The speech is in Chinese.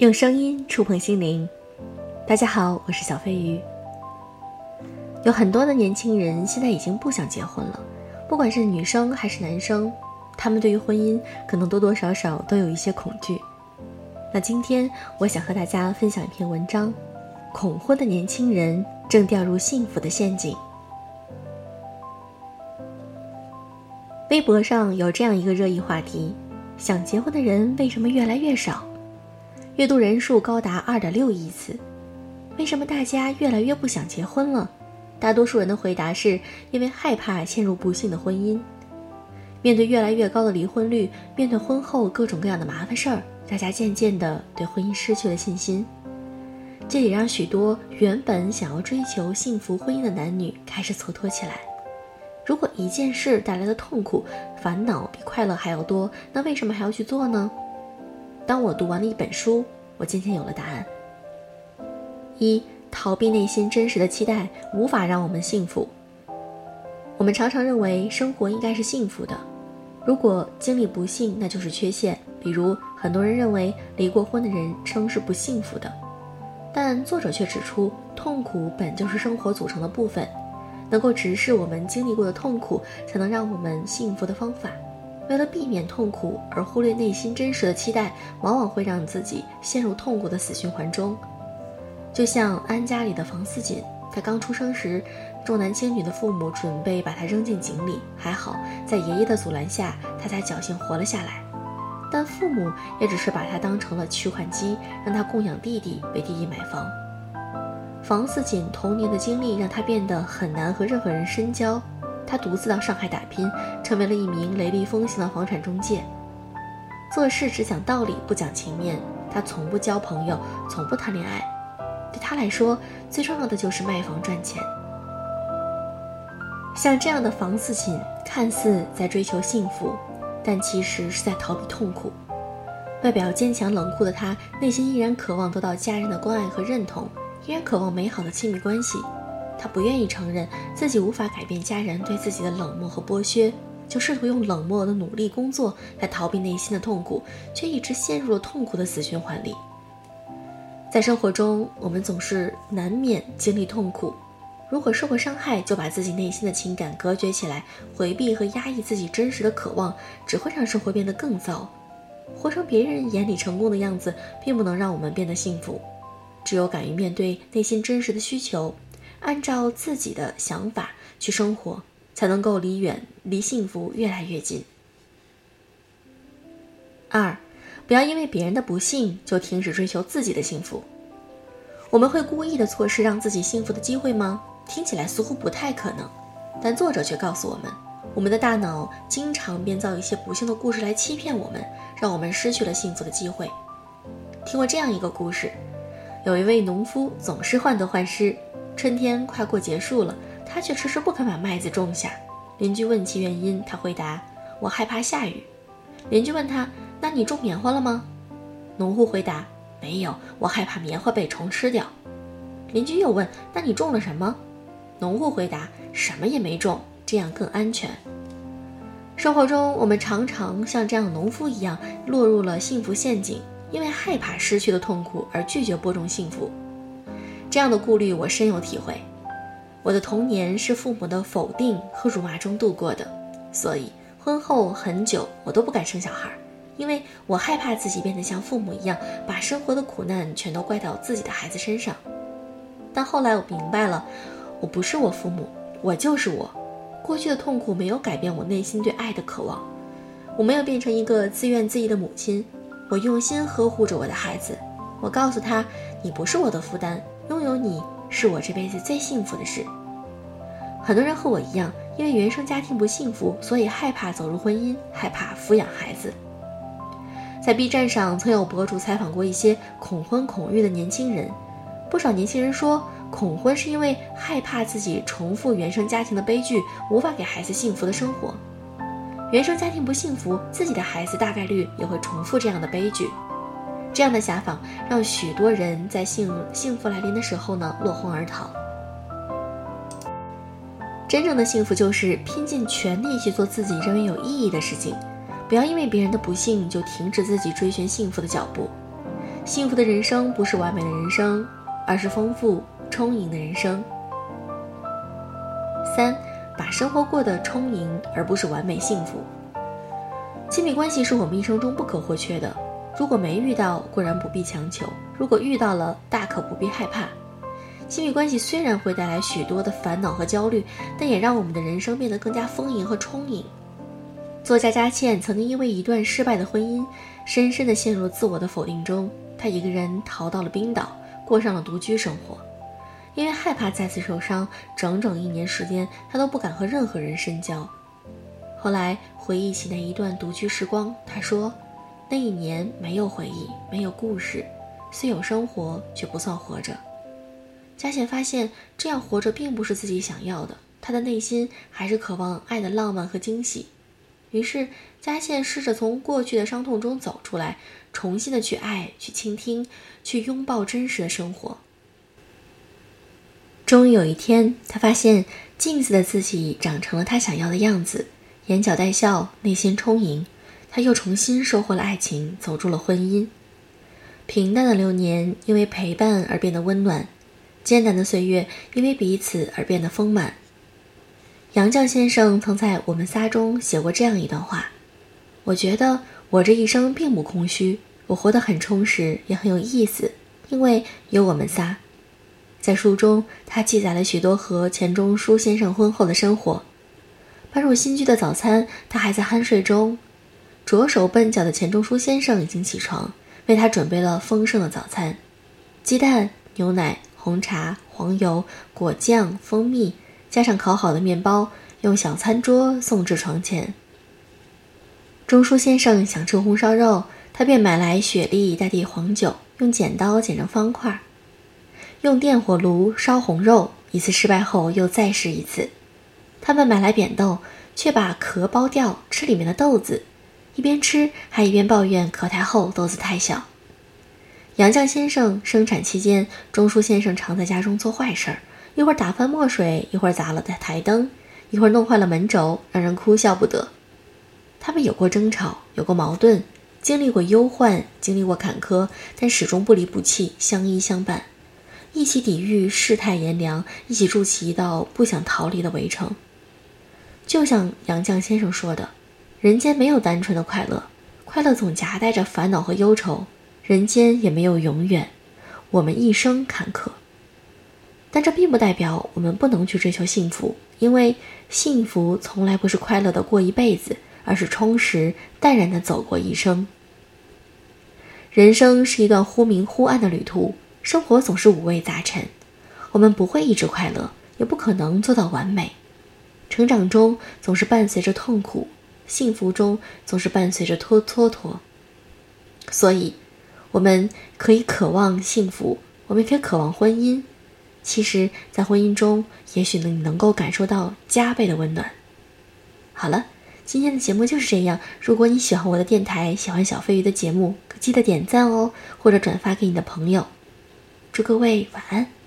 用声音触碰心灵。大家好，我是小飞鱼。有很多的年轻人现在已经不想结婚了，不管是女生还是男生，他们对于婚姻可能多多少少都有一些恐惧。那今天我想和大家分享一篇文章：恐婚的年轻人正掉入幸福的陷阱。微博上有这样一个热议话题：想结婚的人为什么越来越少？阅读人数高达二点六亿次，为什么大家越来越不想结婚了？大多数人的回答是因为害怕陷入不幸的婚姻。面对越来越高的离婚率，面对婚后各种各样的麻烦事儿，大家渐渐的对婚姻失去了信心。这也让许多原本想要追求幸福婚姻的男女开始蹉跎起来。如果一件事带来的痛苦、烦恼比快乐还要多，那为什么还要去做呢？当我读完了一本书，我渐渐有了答案。一、逃避内心真实的期待，无法让我们幸福。我们常常认为生活应该是幸福的，如果经历不幸，那就是缺陷。比如，很多人认为离过婚的人生是不幸福的，但作者却指出，痛苦本就是生活组成的部分，能够直视我们经历过的痛苦，才能让我们幸福的方法。为了避免痛苦而忽略内心真实的期待，往往会让自己陷入痛苦的死循环中。就像安家里的房似锦，他刚出生时，重男轻女的父母准备把他扔进井里，还好在爷爷的阻拦下，他才侥幸活了下来。但父母也只是把他当成了取款机，让他供养弟弟，为弟弟买房。房似锦童年的经历让他变得很难和任何人深交。他独自到上海打拼，成为了一名雷厉风行的房产中介。做事只讲道理，不讲情面。他从不交朋友，从不谈恋爱。对他来说，最重要的就是卖房赚钱。像这样的房似锦，看似在追求幸福，但其实是在逃避痛苦。外表坚强冷酷的他，内心依然渴望得到家人的关爱和认同，依然渴望美好的亲密关系。他不愿意承认自己无法改变家人对自己的冷漠和剥削，就试图用冷漠的努力工作来逃避内心的痛苦，却一直陷入了痛苦的死循环里。在生活中，我们总是难免经历痛苦。如果受过伤害，就把自己内心的情感隔绝起来，回避和压抑自己真实的渴望，只会让生活变得更糟。活成别人眼里成功的样子，并不能让我们变得幸福。只有敢于面对内心真实的需求。按照自己的想法去生活，才能够离远离幸福越来越近。二，不要因为别人的不幸就停止追求自己的幸福。我们会故意的错失让自己幸福的机会吗？听起来似乎不太可能，但作者却告诉我们，我们的大脑经常编造一些不幸的故事来欺骗我们，让我们失去了幸福的机会。听过这样一个故事，有一位农夫总是患得患失。春天快过结束了，他却迟迟不肯把麦子种下。邻居问其原因，他回答：“我害怕下雨。”邻居问他：“那你种棉花了吗？”农户回答：“没有，我害怕棉花被虫吃掉。”邻居又问：“那你种了什么？”农户回答：“什么也没种，这样更安全。”生活中，我们常常像这样农夫一样，落入了幸福陷阱，因为害怕失去的痛苦而拒绝播种幸福。这样的顾虑我深有体会。我的童年是父母的否定和辱骂中度过的，所以婚后很久我都不敢生小孩，因为我害怕自己变得像父母一样，把生活的苦难全都怪到自己的孩子身上。但后来我明白了，我不是我父母，我就是我。过去的痛苦没有改变我内心对爱的渴望，我没有变成一个自怨自艾的母亲，我用心呵护着我的孩子。我告诉他，你不是我的负担。拥有你是我这辈子最幸福的事。很多人和我一样，因为原生家庭不幸福，所以害怕走入婚姻，害怕抚养孩子。在 B 站上，曾有博主采访过一些恐婚恐育的年轻人，不少年轻人说，恐婚是因为害怕自己重复原生家庭的悲剧，无法给孩子幸福的生活。原生家庭不幸福，自己的孩子大概率也会重复这样的悲剧。这样的遐想让许多人在幸幸福来临的时候呢落荒而逃。真正的幸福就是拼尽全力去做自己认为有意义的事情，不要因为别人的不幸就停止自己追寻幸福的脚步。幸福的人生不是完美的人生，而是丰富充盈的人生。三，把生活过得充盈，而不是完美幸福。亲密关系是我们一生中不可或缺的。如果没遇到，固然不必强求；如果遇到了，大可不必害怕。亲密关系虽然会带来许多的烦恼和焦虑，但也让我们的人生变得更加丰盈和充盈。作家佳倩曾经因为一段失败的婚姻，深深地陷入自我的否定中。她一个人逃到了冰岛，过上了独居生活。因为害怕再次受伤，整整一年时间，她都不敢和任何人深交。后来回忆起那一段独居时光，她说：“那一年没有回忆，没有故事，虽有生活，却不算活着。”佳倩发现这样活着并不是自己想要的，她的内心还是渴望爱的浪漫和惊喜。于是，佳倩试着从过去的伤痛中走出来，重新的去爱、去倾听、去拥抱真实的生活。终于有一天，她发现镜子的自己长成了她想要的样子，眼角带笑，内心充盈。他又重新收获了爱情，走入了婚姻。平淡的流年因为陪伴而变得温暖，艰难的岁月因为彼此而变得丰满。杨绛先生曾在《我们仨》中写过这样一段话：“我觉得我这一生并不空虚，我活得很充实，也很有意思，因为有我们仨。”在书中，他记载了许多和钱钟书先生婚后的生活。搬入新居的早餐，他还在酣睡中；着手笨脚的钱钟书先生已经起床，为他准备了丰盛的早餐：鸡蛋、牛奶、红茶、黄油、果酱、蜂蜜。加上烤好的面包，用小餐桌送至床前。钟书先生想吃红烧肉，他便买来雪莉、代替黄酒，用剪刀剪成方块，用电火炉烧红肉。一次失败后，又再试一次。他们买来扁豆，却把壳剥掉，吃里面的豆子，一边吃还一边抱怨壳太厚，豆子太小。杨绛先生生产期间，钟书先生常在家中做坏事儿。一会儿打翻墨水，一会儿砸了台台灯，一会儿弄坏了门轴，让人哭笑不得。他们有过争吵，有过矛盾，经历过忧患，经历过坎坷，但始终不离不弃，相依相伴，一起抵御世态炎凉，一起筑起一道不想逃离的围城。就像杨绛先生说的：“人间没有单纯的快乐，快乐总夹带着烦恼和忧愁；人间也没有永远，我们一生坎坷。”但这并不代表我们不能去追求幸福，因为幸福从来不是快乐的过一辈子，而是充实淡然的走过一生。人生是一段忽明忽暗的旅途，生活总是五味杂陈，我们不会一直快乐，也不可能做到完美。成长中总是伴随着痛苦，幸福中总是伴随着拖蹉跎。所以，我们可以渴望幸福，我们也可以渴望婚姻。其实，在婚姻中，也许你能够感受到加倍的温暖。好了，今天的节目就是这样。如果你喜欢我的电台，喜欢小飞鱼的节目，记得点赞哦，或者转发给你的朋友。祝各位晚安。